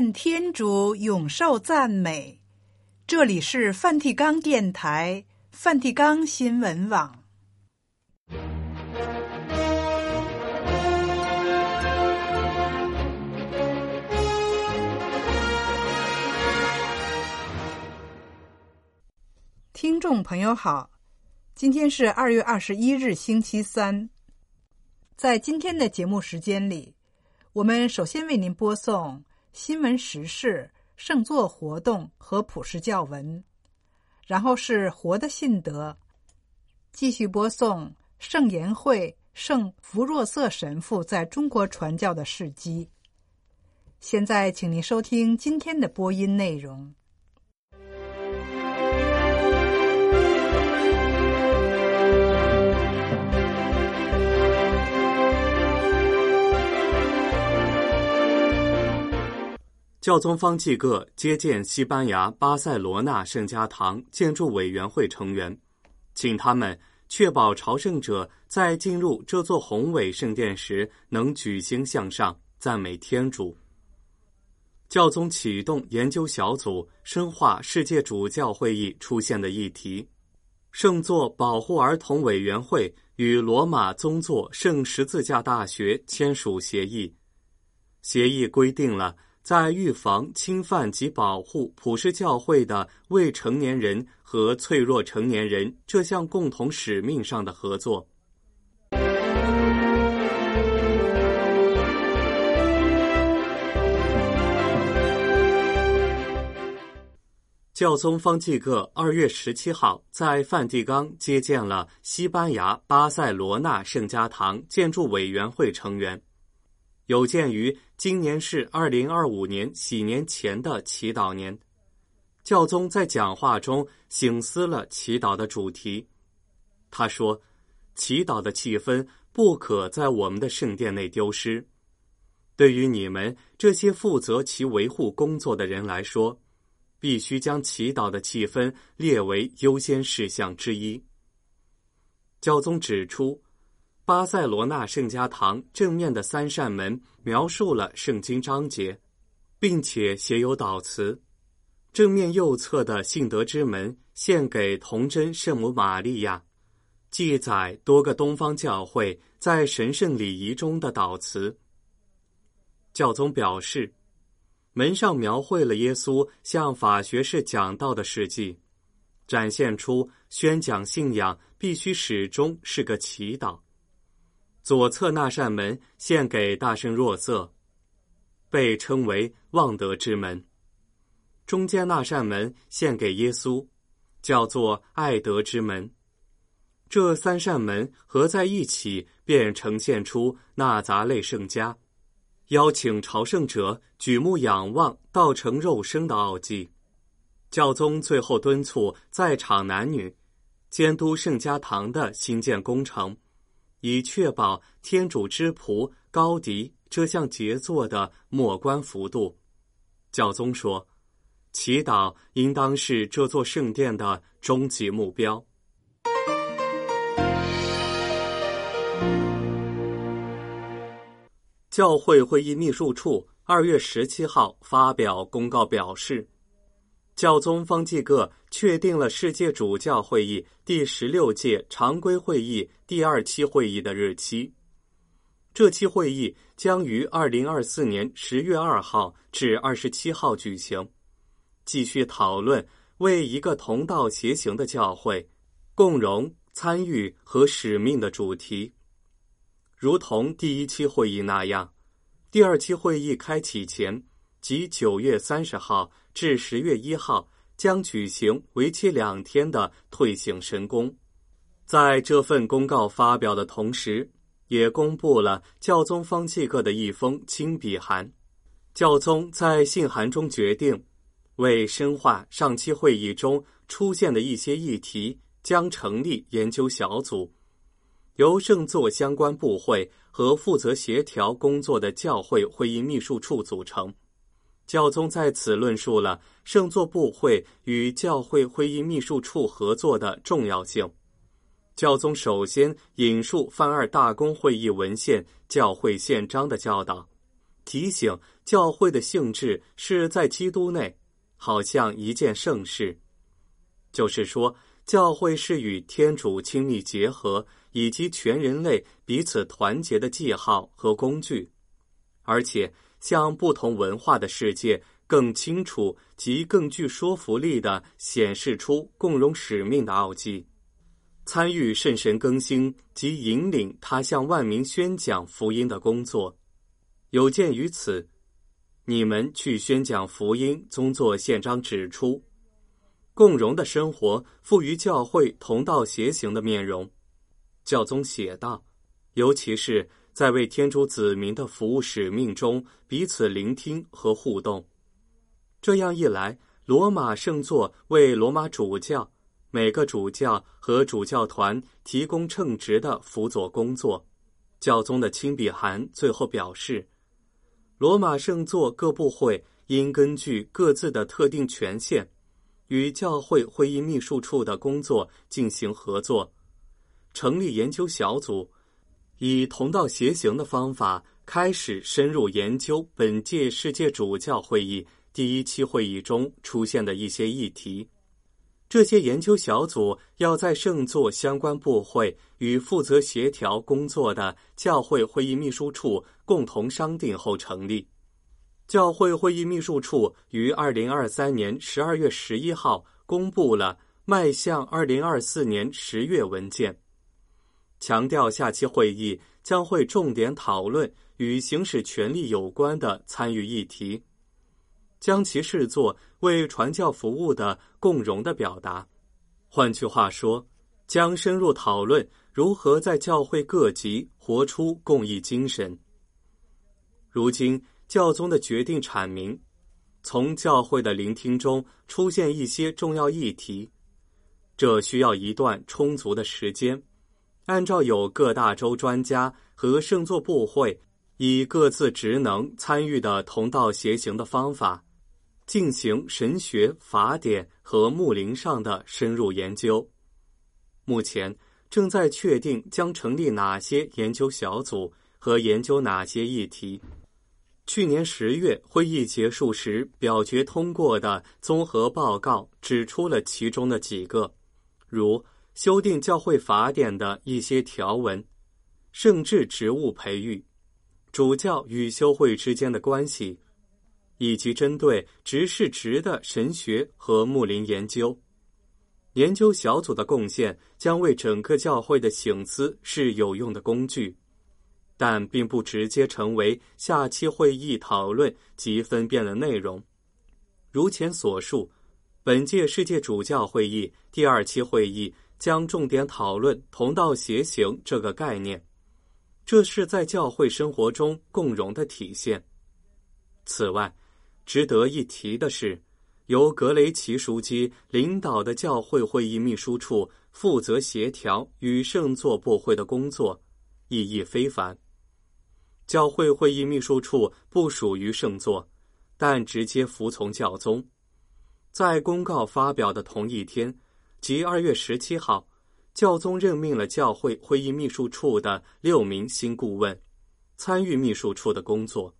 愿天主永受赞美。这里是梵蒂冈电台、梵蒂冈新闻网。听众朋友好，今天是二月二十一日，星期三。在今天的节目时间里，我们首先为您播送新闻时事、圣座活动和普世教文，然后是活的信德，继续播送圣言会圣弗若瑟神父在中国传教的事迹。现在，请您收听今天的播音内容。教宗方济各接见西班牙巴塞罗那圣家堂建筑委员会成员，请他们确保朝圣者在进入这座宏伟圣殿时能举心向上，赞美天主。教宗启动研究小组，深化世界主教会议出现的议题。圣座保护儿童委员会与罗马宗座圣十字架大学签署协议，协议规定了。在预防侵犯及保护普世教会的未成年人和脆弱成年人这项共同使命上的合作。教宗方济各二月十七号在梵蒂冈接见了西班牙巴塞罗那圣家堂建筑委员会成员。有鉴于今年是二零二五年喜年前的祈祷年，教宗在讲话中省思了祈祷的主题。他说：“祈祷的气氛不可在我们的圣殿内丢失。对于你们这些负责其维护工作的人来说，必须将祈祷的气氛列为优先事项之一。”教宗指出。巴塞罗那圣家堂正面的三扇门描述了圣经章节，并且写有祷词。正面右侧的信德之门献给童真圣母玛利亚，记载多个东方教会在神圣礼仪中的祷词。教宗表示，门上描绘了耶稣向法学士讲道的事迹，展现出宣讲信仰必须始终是个祈祷。左侧那扇门献给大圣若瑟，被称为望德之门；中间那扇门献给耶稣，叫做爱德之门。这三扇门合在一起，便呈现出纳匝肋圣家，邀请朝圣者举目仰望道成肉身的奥迹。教宗最后敦促在场男女监督圣家堂的新建工程。以确保天主之仆高迪这项杰作的末观幅度，教宗说：“祈祷应当是这座圣殿的终极目标。”教会会议秘书处二月十七号发表公告表示。教宗方济各确定了世界主教会议第十六届常规会议第二期会议的日期。这期会议将于二零二四年十月二号至二十七号举行，继续讨论为一个同道协行的教会共荣、参与和使命的主题。如同第一期会议那样，第二期会议开启前，即九月三十号。至十月一号将举行为期两天的退省神功。在这份公告发表的同时，也公布了教宗方济各的一封亲笔函。教宗在信函中决定，为深化上期会议中出现的一些议题，将成立研究小组，由圣座相关部会和负责协调工作的教会会议秘书处组成。教宗在此论述了圣座部会与教会会议秘书处合作的重要性。教宗首先引述梵二大公会议文献《教会宪章》的教导，提醒教会的性质是在基督内，好像一件盛事，就是说，教会是与天主亲密结合，以及全人类彼此团结的记号和工具，而且向不同文化的世界更清楚及更具说服力地显示出共荣使命的奥迹。参与圣神更新及引领他向万民宣讲福音的工作，有鉴于此，你们去宣讲福音。宗座宪章指出，共荣的生活赋予教会同道协行的面容。教宗写道：“尤其是在为天主子民的服务使命中，彼此聆听和互动。这样一来，罗马圣座为罗马主教。”每个主教和主教团提供称职的辅佐工作。教宗的亲笔函最后表示，罗马圣座各部会应根据各自的特定权限，与教会会议秘书处的工作进行合作，成立研究小组，以同道协行的方法开始深入研究本届世界主教会议第一期会议中出现的一些议题。这些研究小组要在圣座相关部会与负责协调工作的教会会议秘书处共同商定后成立。教会会议秘书处于二零二三年十二月十一号公布了迈向二零二四年十月文件，强调下期会议将会重点讨论与行使权力有关的参与议题。将其视作为传教服务的共荣的表达，换句话说，将深入讨论如何在教会各级活出共益精神。如今，教宗的决定阐明，从教会的聆听中出现一些重要议题，这需要一段充足的时间，按照有各大洲专家和圣座部会以各自职能参与的同道协行的方法。进行神学、法典和牧灵上的深入研究。目前正在确定将成立哪些研究小组和研究哪些议题。去年十月会议结束时表决通过的综合报告指出了其中的几个，如修订教会法典的一些条文、圣职职务培育、主教与修会之间的关系。以及针对执事职的神学和牧灵研究，研究小组的贡献将为整个教会的醒思是有用的工具，但并不直接成为下期会议讨论及分辨的内容。如前所述，本届世界主教会议第二期会议将重点讨论同道协行这个概念，这是在教会生活中共融的体现。此外，值得一提的是，由格雷奇枢机领导的教会会议秘书处负责协调与圣座部会的工作，意义非凡。教会会议秘书处不属于圣座，但直接服从教宗。在公告发表的同一天，即二月十七号，教宗任命了教会会议秘书处的六名新顾问，参与秘书处的工作。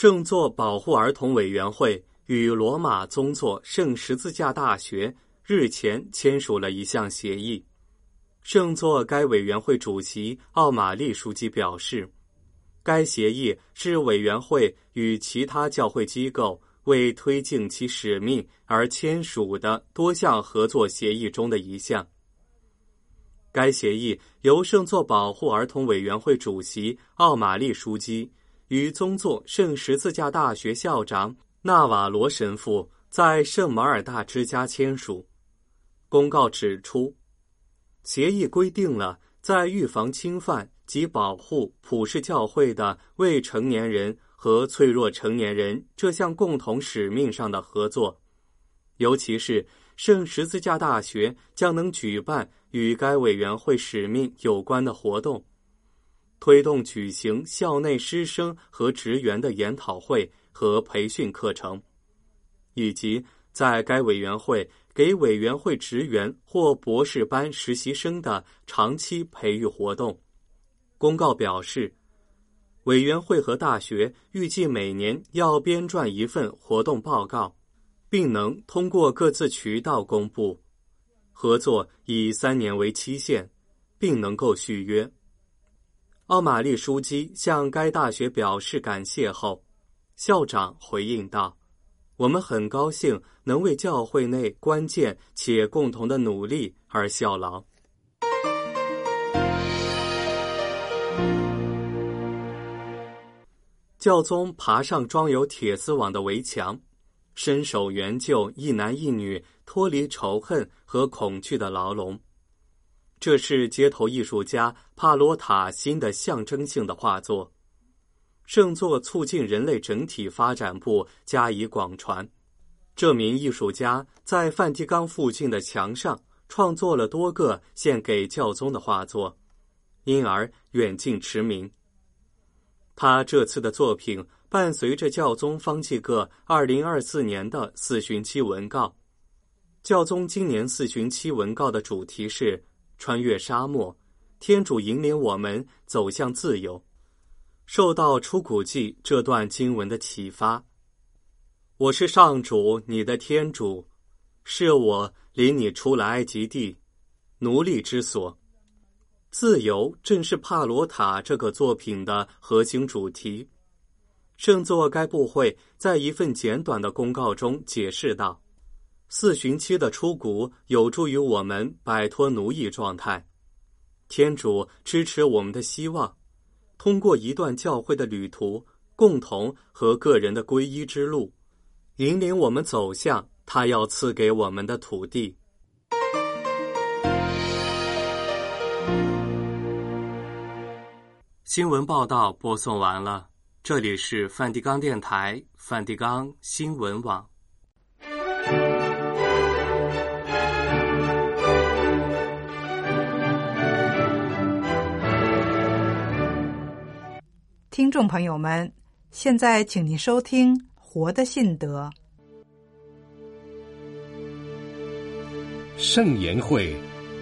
圣座保护儿童委员会与罗马宗座圣十字架大学日前签署了一项协议。圣座该委员会主席奥玛丽枢机表示，该协议是委员会与其他教会机构为推进其使命而签署的多项合作协议中的一项。该协议由圣座保护儿童委员会主席奥玛丽枢机。与宗座圣十字架大学校长纳瓦罗神父在圣马尔大之家签署。公告指出，协议规定了在预防侵犯及保护普世教会的未成年人和脆弱成年人这项共同使命上的合作，尤其是圣十字架大学将能举办与该委员会使命有关的活动。推动举行校内师生和职员的研讨会和培训课程，以及在该委员会给委员会职员或博士班实习生的长期培育活动。公告表示，委员会和大学预计每年要编撰一份活动报告，并能通过各自渠道公布。合作以三年为期限，并能够续约。奥马利枢机向该大学表示感谢后，校长回应道：“我们很高兴能为教会内关键且共同的努力而效劳。”教宗爬上装有铁丝网的围墙，伸手援救一男一女脱离仇恨和恐惧的牢笼。这是街头艺术家帕罗塔新的象征性的画作。圣座促进人类整体发展部加以广传。这名艺术家在梵蒂冈附近的墙上创作了多个献给教宗的画作，因而远近驰名。他这次的作品伴随着教宗方济各二零二四年的四旬期文告。教宗今年四旬期文告的主题是“穿越沙漠，天主引领我们走向自由”。受到出谷记这段经文的启发，我是上主你的天主，是我领你出了埃及地，奴隶之所。自由正是帕罗塔这个作品的核心主题。圣座该部会在一份简短的公告中解释道：“四旬期的出谷有助于我们摆脱奴役状态，天主支持我们的希望。”通过一段教会的旅途，共同和个人的皈依之路，引领我们走向他要赐给我们的土地。新闻报道播送完了，这里是梵蒂冈电台、梵蒂冈新闻网。听众朋友们，现在请您收听《活的信德》。圣言会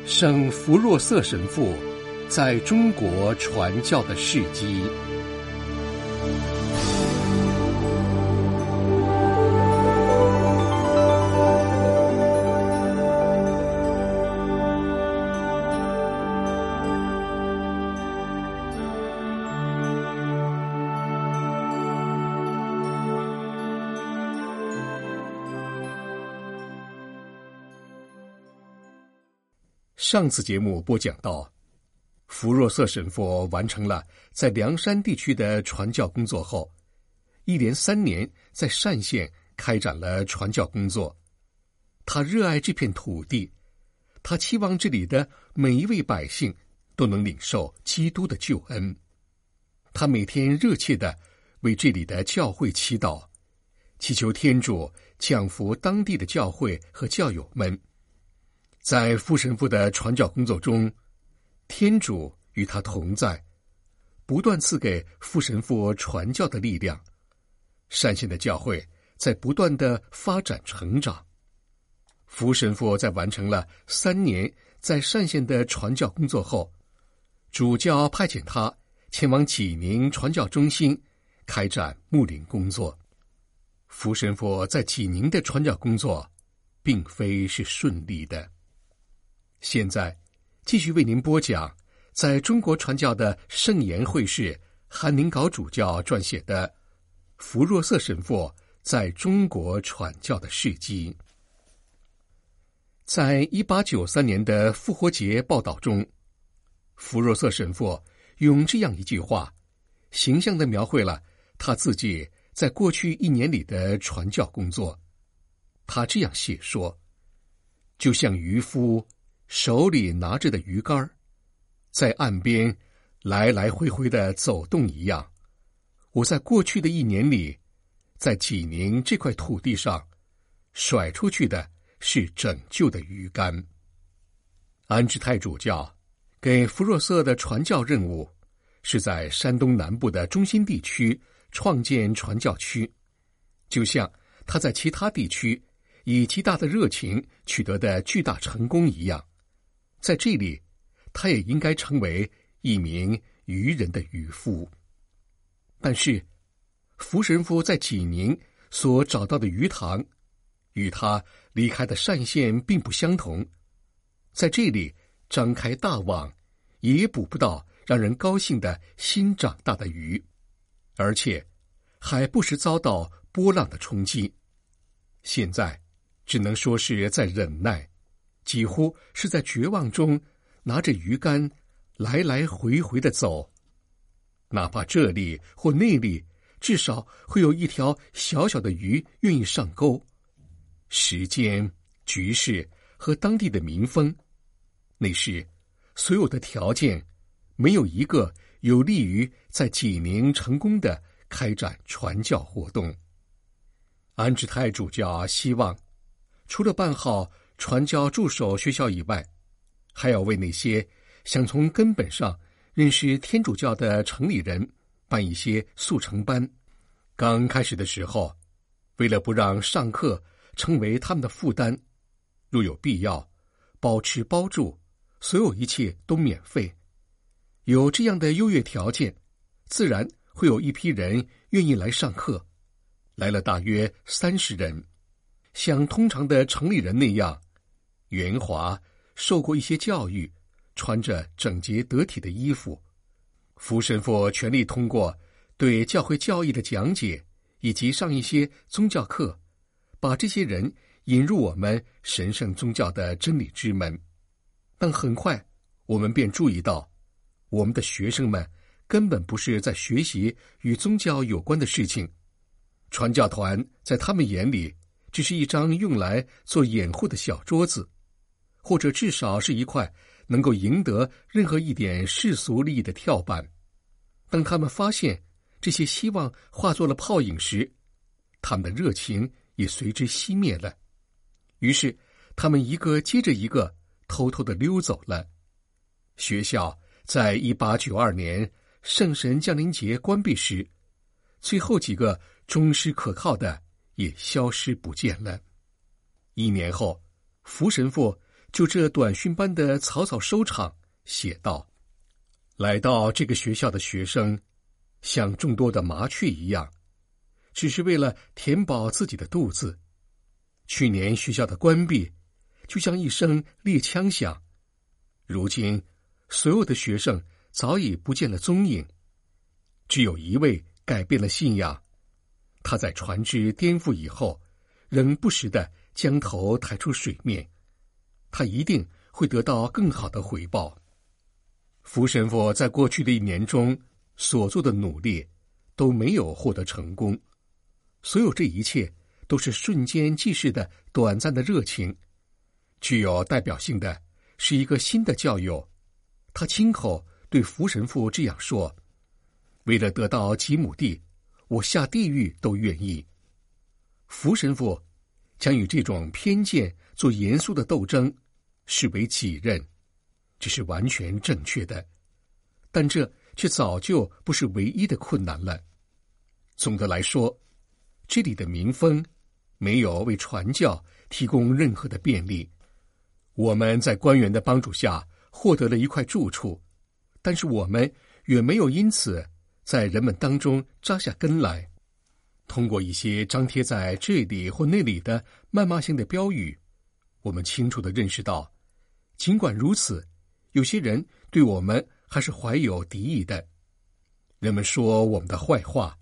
圣弗若瑟神父在中国传教的事迹。上次节目播讲到，弗若瑟神父完成了在梁山地区的传教工作后，一连三年在单县开展了传教工作。他热爱这片土地，他期望这里的每一位百姓都能领受基督的救恩。他每天热切地为这里的教会祈祷，祈求天主降福当地的教会和教友们。在傅神父的传教工作中，天主与他同在，不断赐给傅神父传教的力量。单县的教会在不断的发展成长。傅神父在完成了三年在单县的传教工作后，主教派遣他前往济宁传教中心开展牧灵工作。傅神父在济宁的传教工作，并非是顺利的。现在，继续为您播讲在中国传教的圣言会士韩宁镐主教撰写的《弗若瑟神父在中国传教的事迹》。在一八九三年的复活节报道中，弗若瑟神父用这样一句话，形象地描绘了他自己在过去一年里的传教工作。他这样写说：“就像渔夫。”手里拿着的鱼竿，在岸边来来回回的走动一样。我在过去的一年里，在济宁这块土地上，甩出去的是拯救的鱼竿。安之泰主教给弗若瑟的传教任务，是在山东南部的中心地区创建传教区，就像他在其他地区以极大的热情取得的巨大成功一样，在这里，他也应该成为一名渔人的渔夫。但是，福神父在济宁所找到的鱼塘，与他离开的单县并不相同。在这里张开大网，也捕不到让人高兴的新长大的鱼，而且还不时遭到波浪的冲击。现在。只能说是在忍耐，几乎是在绝望中拿着鱼竿来来回回的走，哪怕这里或那里，至少会有一条小小的鱼愿意上钩。时间、局势和当地的民风，那时所有的条件，没有一个有利于在济宁成功的开展传教活动。安治泰主教希望。除了办好传教助手学校以外，还要为那些想从根本上认识天主教的城里人办一些速成班。刚开始的时候，为了不让上课成为他们的负担，若有必要，包吃包住，所有一切都免费。有这样的优越条件，自然会有一批人愿意来上课。来了大约三十人。像通常的城里人那样，圆滑，受过一些教育，穿着整洁得体的衣服。福神父全力通过对教会教义的讲解，以及上一些宗教课，把这些人引入我们神圣宗教的真理之门。但很快，我们便注意到，我们的学生们根本不是在学习与宗教有关的事情。传教团在他们眼里。只是一张用来做掩护的小桌子，或者至少是一块能够赢得任何一点世俗利益的跳板。当他们发现这些希望化作了泡影时，他们的热情也随之熄灭了。于是，他们一个接着一个偷偷的溜走了。学校在一八九二年圣神降临节关闭时，最后几个忠实可靠的。也消失不见了。一年后，福神父就这短训班的草草收场，写道：“来到这个学校的学生，像众多的麻雀一样，只是为了填饱自己的肚子。去年学校的关闭，就像一声猎枪响。如今，所有的学生早已不见了踪影，只有一位改变了信仰。”他在船只颠覆以后，仍不时地将头抬出水面。他一定会得到更好的回报。福神父在过去的一年中所做的努力都没有获得成功。所有这一切都是瞬间即逝的短暂的热情。具有代表性的是一个新的教友，他亲口对福神父这样说：“为了得到几亩地。”我下地狱都愿意。福神父将与这种偏见做严肃的斗争，视为己任，这是完全正确的。但这却早就不是唯一的困难了。总的来说，这里的民风没有为传教提供任何的便利。我们在官员的帮助下获得了一块住处，但是我们远没有因此。在人们当中扎下根来，通过一些张贴在这里或那里的谩骂性的标语，我们清楚地认识到，尽管如此，有些人对我们还是怀有敌意的。人们说我们的坏话，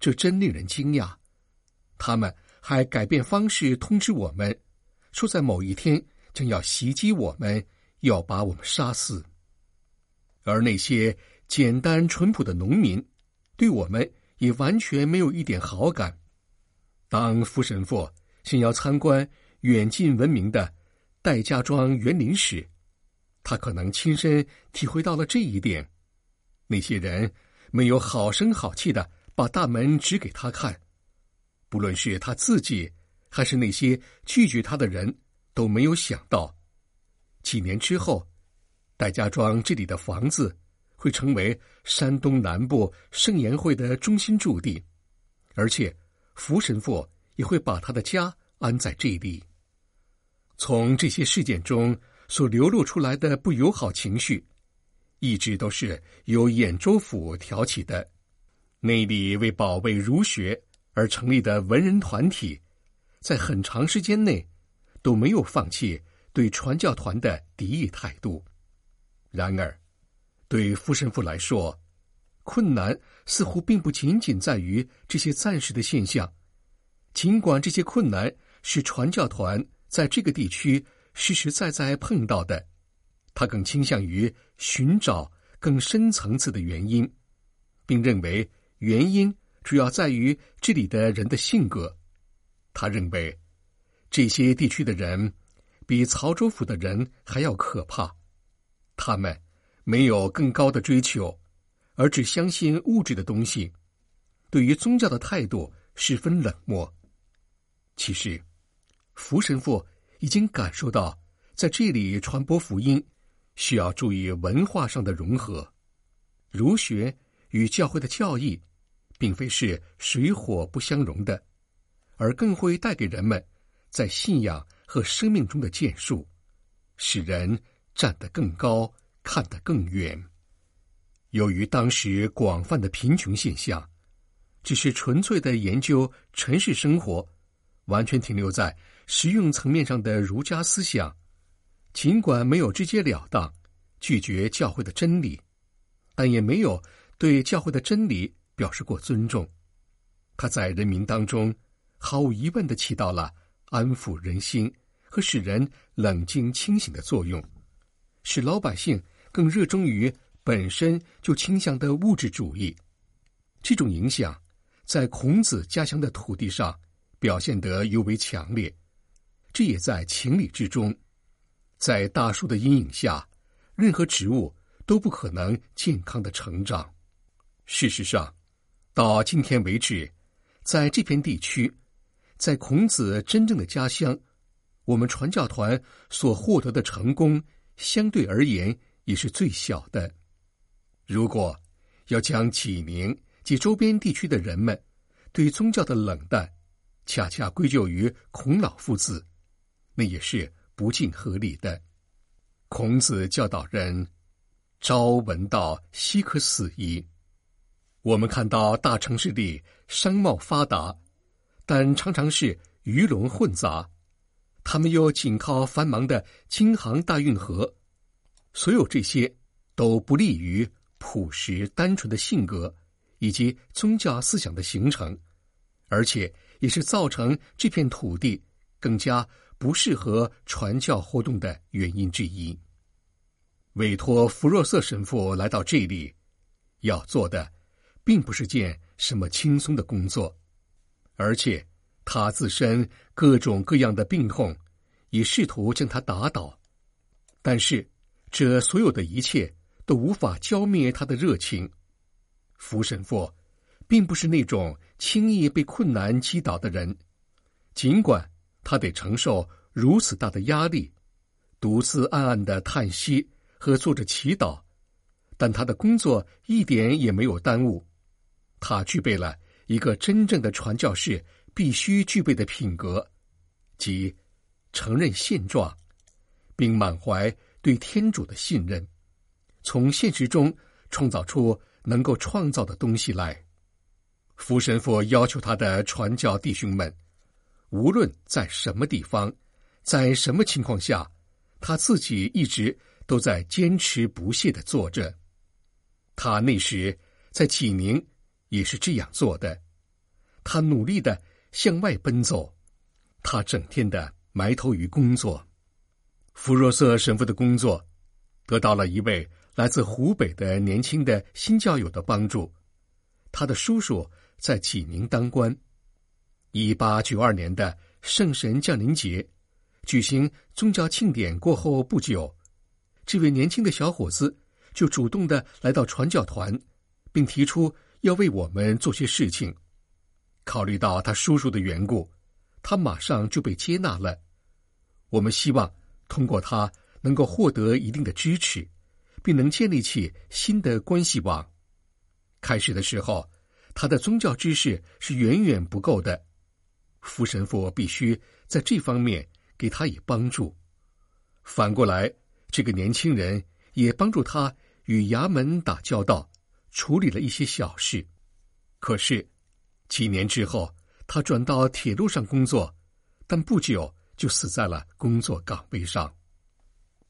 这真令人惊讶。他们还改变方式通知我们，说在某一天将要袭击我们，要把我们杀死。而那些。简单淳朴的农民，对我们也完全没有一点好感。当福神父想要参观远近闻名的戴家庄园林时，他可能亲身体会到了这一点。那些人没有好声好气的把大门指给他看，不论是他自己还是那些拒绝他的人，都没有想到，几年之后，戴家庄这里的房子。会成为山东南部圣言会的中心驻地，而且福神父也会把他的家安在这里。从这些事件中所流露出来的不友好情绪，一直都是由兖州府挑起的。内里为保卫儒学而成立的文人团体，在很长时间内都没有放弃对传教团的敌意态度。然而，对傅神父来说，困难似乎并不仅仅在于这些暂时的现象。尽管这些困难是传教团在这个地区实实在在碰到的，他更倾向于寻找更深层次的原因，并认为原因主要在于这里的人的性格。他认为这些地区的人比曹州府的人还要可怕，他们没有更高的追求，而只相信物质的东西，对于宗教的态度十分冷漠。其实，福神父已经感受到，在这里传播福音，需要注意文化上的融合。儒学与教会的教义，并非是水火不相容的，而更会带给人们在信仰和生命中的建树，使人站得更高，看得更远。由于当时广泛的贫穷现象，只是纯粹的研究尘世生活。完全停留在实用层面上的儒家思想，尽管没有直截了当拒绝教会的真理，但也没有对教会的真理表示过尊重。他在人民当中毫无疑问的起到了安抚人心和使人冷静清醒的作用，使老百姓更热衷于本身就倾向的物质主义。这种影响在孔子家乡的土地上。表现得尤为强烈，这也在情理之中。在大树的阴影下，任何植物都不可能健康的成长。事实上，到今天为止，在这片地区，在孔子真正的家乡，我们传教团所获得的成功，相对而言也是最小的。如果要将济宁及周边地区的人们对宗教的冷淡，恰恰归咎于孔老夫子，那也是不尽合理的。孔子教导人：“朝闻道，夕可死矣。”我们看到大城市里商贸发达，但常常是鱼龙混杂。他们又紧靠繁忙的京杭大运河，所有这些都不利于朴实单纯的性格以及宗教思想的形成，而且。也是造成这片土地更加不适合传教活动的原因之一。委托福若瑟神父来到这里，要做的并不是件什么轻松的工作，而且他自身各种各样的病痛也试图将他打倒，但是这所有的一切都无法浇灭他的热情。福神父并不是那种。轻易被困难击倒的人，尽管他得承受如此大的压力，独自暗暗的叹息和做着祈祷，但他的工作一点也没有耽误。他具备了一个真正的传教士必须具备的品格，即承认现状，并满怀对天主的信任，从现实中创造出能够创造的东西来。福神父要求他的传教弟兄们，无论在什么地方，在什么情况下，他自己一直都在坚持不懈的做着。他那时在济宁也是这样做的。他努力的向外奔走，他整天的埋头于工作。福若瑟神父的工作得到了一位来自湖北的年轻的新教友的帮助，他的叔叔。在济宁当官。一八九二年的圣神降临节举行宗教庆典过后不久，这位年轻的小伙子就主动的来到传教团，并提出要为我们做些事情。考虑到他叔叔的缘故，他马上就被接纳了。我们希望通过他能够获得一定的支持，并能建立起新的关系网。开始的时候。他的宗教知识是远远不够的，福神父必须在这方面给他以帮助。反过来，这个年轻人也帮助他与衙门打交道，处理了一些小事。可是几年之后，他转到铁路上工作，但不久就死在了工作岗位上。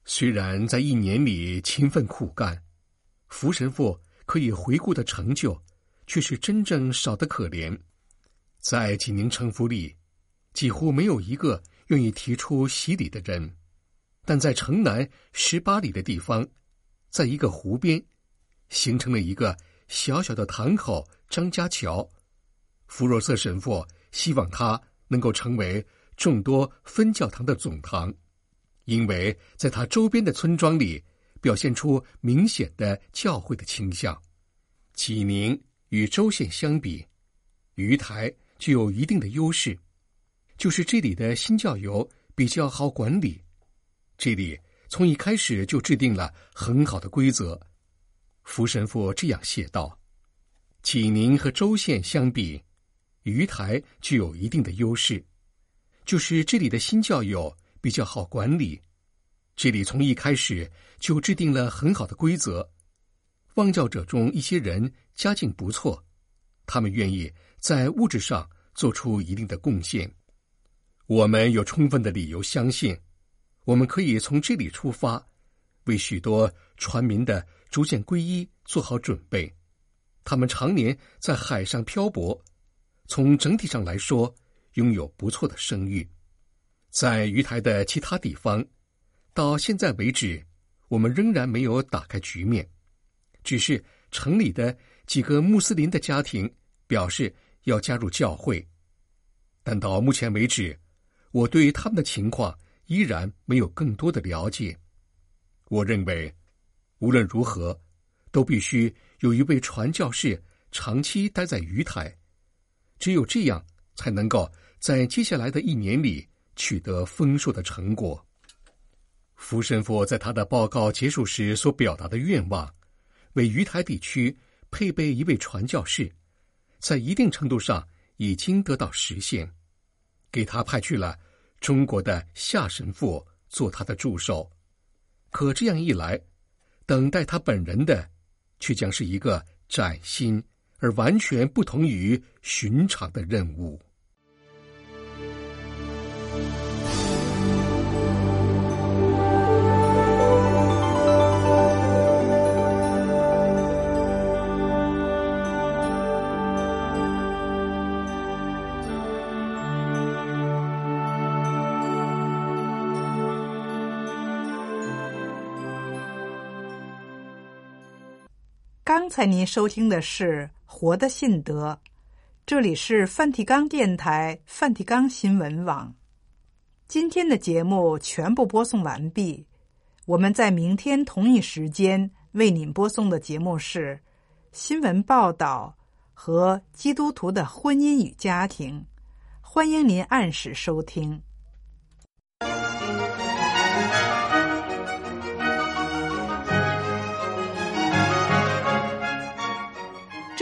虽然在一年里勤奋苦干，福神父可以回顾的成就，却是真正少得可怜。在济宁城府里，几乎没有一个愿意提出洗礼的人。但在城南十八里的地方，在一个湖边，形成了一个小小的堂口——张家桥。福若瑟神父希望他能够成为众多分教堂的总堂，因为在他周边的村庄里表现出明显的教会的倾向。济宁与州县相比，鱼台具有一定的优势，就是这里的新教友比较好管理。这里从一开始就制定了很好的规则。福神父这样写道：“济宁和州县相比，鱼台具有一定的优势，就是这里的新教友比较好管理。这里从一开始就制定了很好的规则。望教者中一些人家境不错，他们愿意在物质上做出一定的贡献。我们有充分的理由相信。”我们可以从这里出发，为许多船民的逐渐皈依做好准备。他们常年在海上漂泊，从整体上来说，拥有不错的声誉。在鱼台的其他地方，到现在为止，我们仍然没有打开局面，只是城里的几个穆斯林的家庭表示要加入教会。但到目前为止，我对他们的情况。依然没有更多的了解。我认为，无论如何，都必须有一位传教士长期待在鱼台，只有这样，才能够在接下来的一年里取得丰硕的成果。福神父在他的报告结束时所表达的愿望，为鱼台地区配备一位传教士，在一定程度上已经得到实现，给他派去了。中国的夏神父做他的助手，可这样一来，等待他本人的，却将是一个崭新而完全不同于寻常的任务。才您收听的是《活的信德》，这里是梵蒂冈电台、梵蒂冈新闻网。今天的节目全部播送完毕，我们在明天同一时间为您播送的节目是新闻报道和基督徒的婚姻与家庭，欢迎您按时收听。